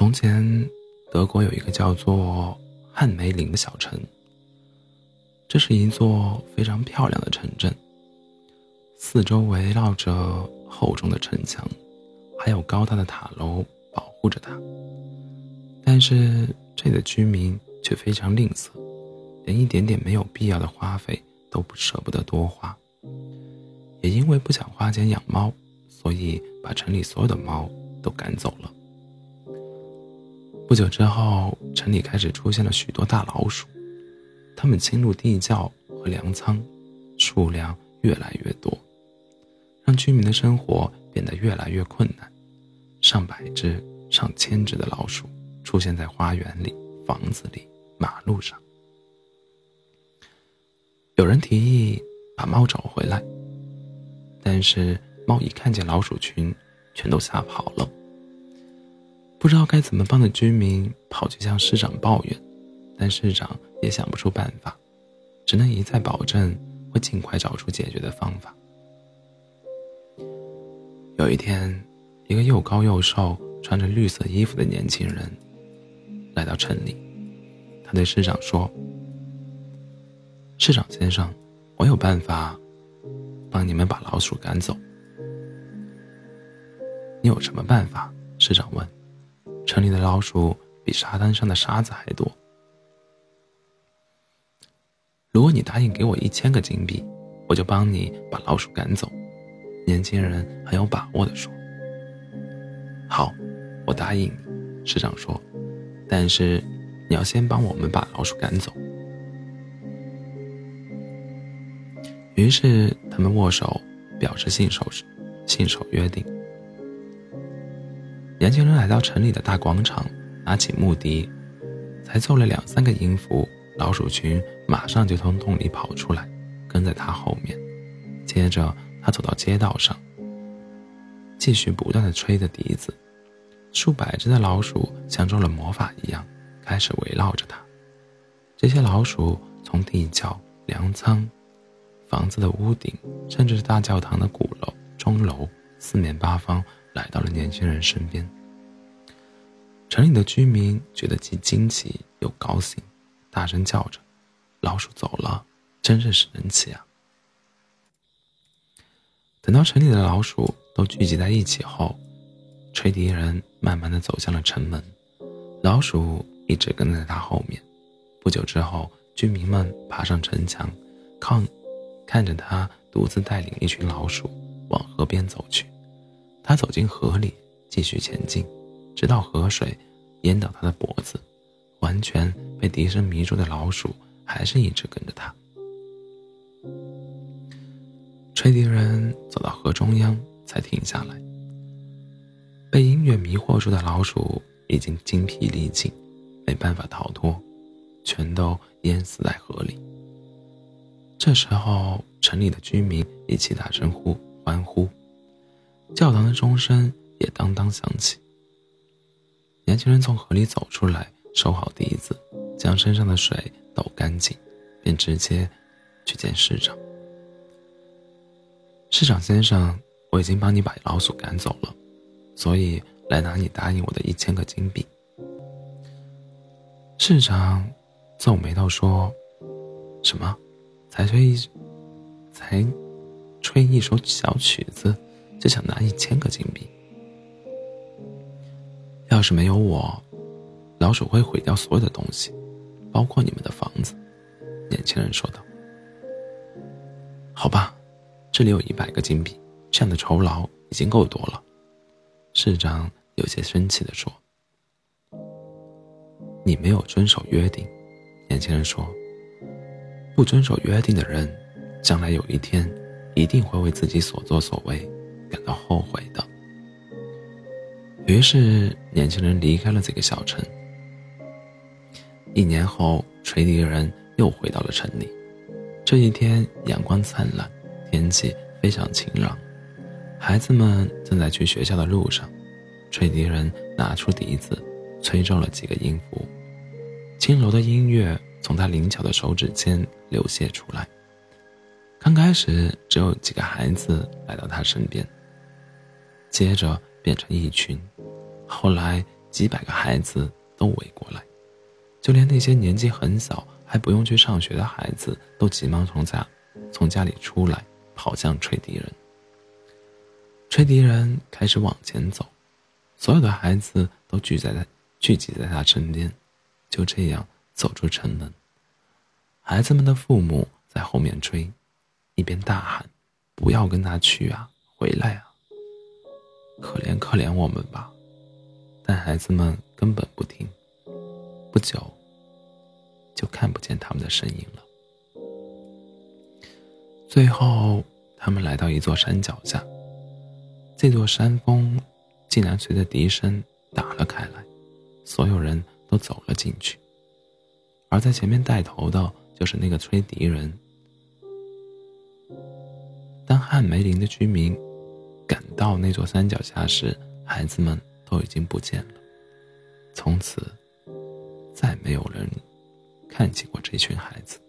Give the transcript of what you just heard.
从前，德国有一个叫做汉梅林的小城。这是一座非常漂亮的城镇，四周围绕着厚重的城墙，还有高大的塔楼保护着它。但是，这里的居民却非常吝啬，连一点点没有必要的花费都不舍不得多花。也因为不想花钱养猫，所以把城里所有的猫都赶走了。不久之后，城里开始出现了许多大老鼠，它们侵入地窖和粮仓，数量越来越多，让居民的生活变得越来越困难。上百只、上千只的老鼠出现在花园里、房子里、马路上。有人提议把猫找回来。但是猫一看见老鼠群，全都吓跑了。不知道该怎么办的居民跑去向市长抱怨，但市长也想不出办法，只能一再保证会尽快找出解决的方法。有一天，一个又高又瘦、穿着绿色衣服的年轻人来到城里，他对市长说：“市长先生，我有办法。”帮你们把老鼠赶走，你有什么办法？市长问。城里的老鼠比沙滩上的沙子还多。如果你答应给我一千个金币，我就帮你把老鼠赶走。年轻人很有把握的说。好，我答应你，市长说。但是你要先帮我们把老鼠赶走。于是他们握手，表示信守信守约定。年轻人来到城里的大广场，拿起木笛，才奏了两三个音符，老鼠群马上就从洞里跑出来，跟在他后面。接着他走到街道上，继续不断的吹着笛子，数百只的老鼠像中了魔法一样，开始围绕着他。这些老鼠从地窖、粮仓。房子的屋顶，甚至是大教堂的鼓楼、钟楼，四面八方来到了年轻人身边。城里的居民觉得既惊奇又高兴，大声叫着：“老鼠走了，真是神奇啊！”等到城里的老鼠都聚集在一起后，吹笛人慢慢的走向了城门，老鼠一直跟在他后面。不久之后，居民们爬上城墙，看。看着他独自带领一群老鼠往河边走去，他走进河里，继续前进，直到河水淹到他的脖子。完全被笛声迷住的老鼠还是一直跟着他。吹笛人走到河中央才停下来。被音乐迷惑住的老鼠已经精疲力尽，没办法逃脱，全都淹死在河里。这时候，城里的居民一起大声呼欢呼，教堂的钟声也当当响起。年轻人从河里走出来，收好笛子，将身上的水抖干净，便直接去见市长。市长先生，我已经帮你把老鼠赶走了，所以来拿你答应我的一千个金币。市长皱眉头说：“什么？”才吹一，才吹一首小曲子，就想拿一千个金币。要是没有我，老鼠会毁掉所有的东西，包括你们的房子。”年轻人说道。“好吧，这里有一百个金币，这样的酬劳已经够多了。”市长有些生气的说。“你没有遵守约定。”年轻人说。不遵守约定的人，将来有一天，一定会为自己所作所为感到后悔的。于是，年轻人离开了这个小城。一年后，吹笛人又回到了城里。这一天，阳光灿烂，天气非常晴朗，孩子们正在去学校的路上。吹笛人拿出笛子，吹奏了几个音符，轻柔的音乐。从他灵巧的手指间流泻出来。刚开始只有几个孩子来到他身边，接着变成一群，后来几百个孩子都围过来，就连那些年纪很小还不用去上学的孩子，都急忙从家从家里出来，跑向吹笛人。吹笛人开始往前走，所有的孩子都聚在他聚集在他身边，就这样走出城门。孩子们的父母在后面追，一边大喊：“不要跟他去啊，回来啊！可怜可怜我们吧！”但孩子们根本不听，不久就看不见他们的身影了。最后，他们来到一座山脚下。这座山峰竟然随着笛声打了开来，所有人都走了进去。而在前面带头的就是那个吹笛人。当汉梅林的居民到那座山脚下时孩子们都已经不见了。从此再没有人看见过这群孩子。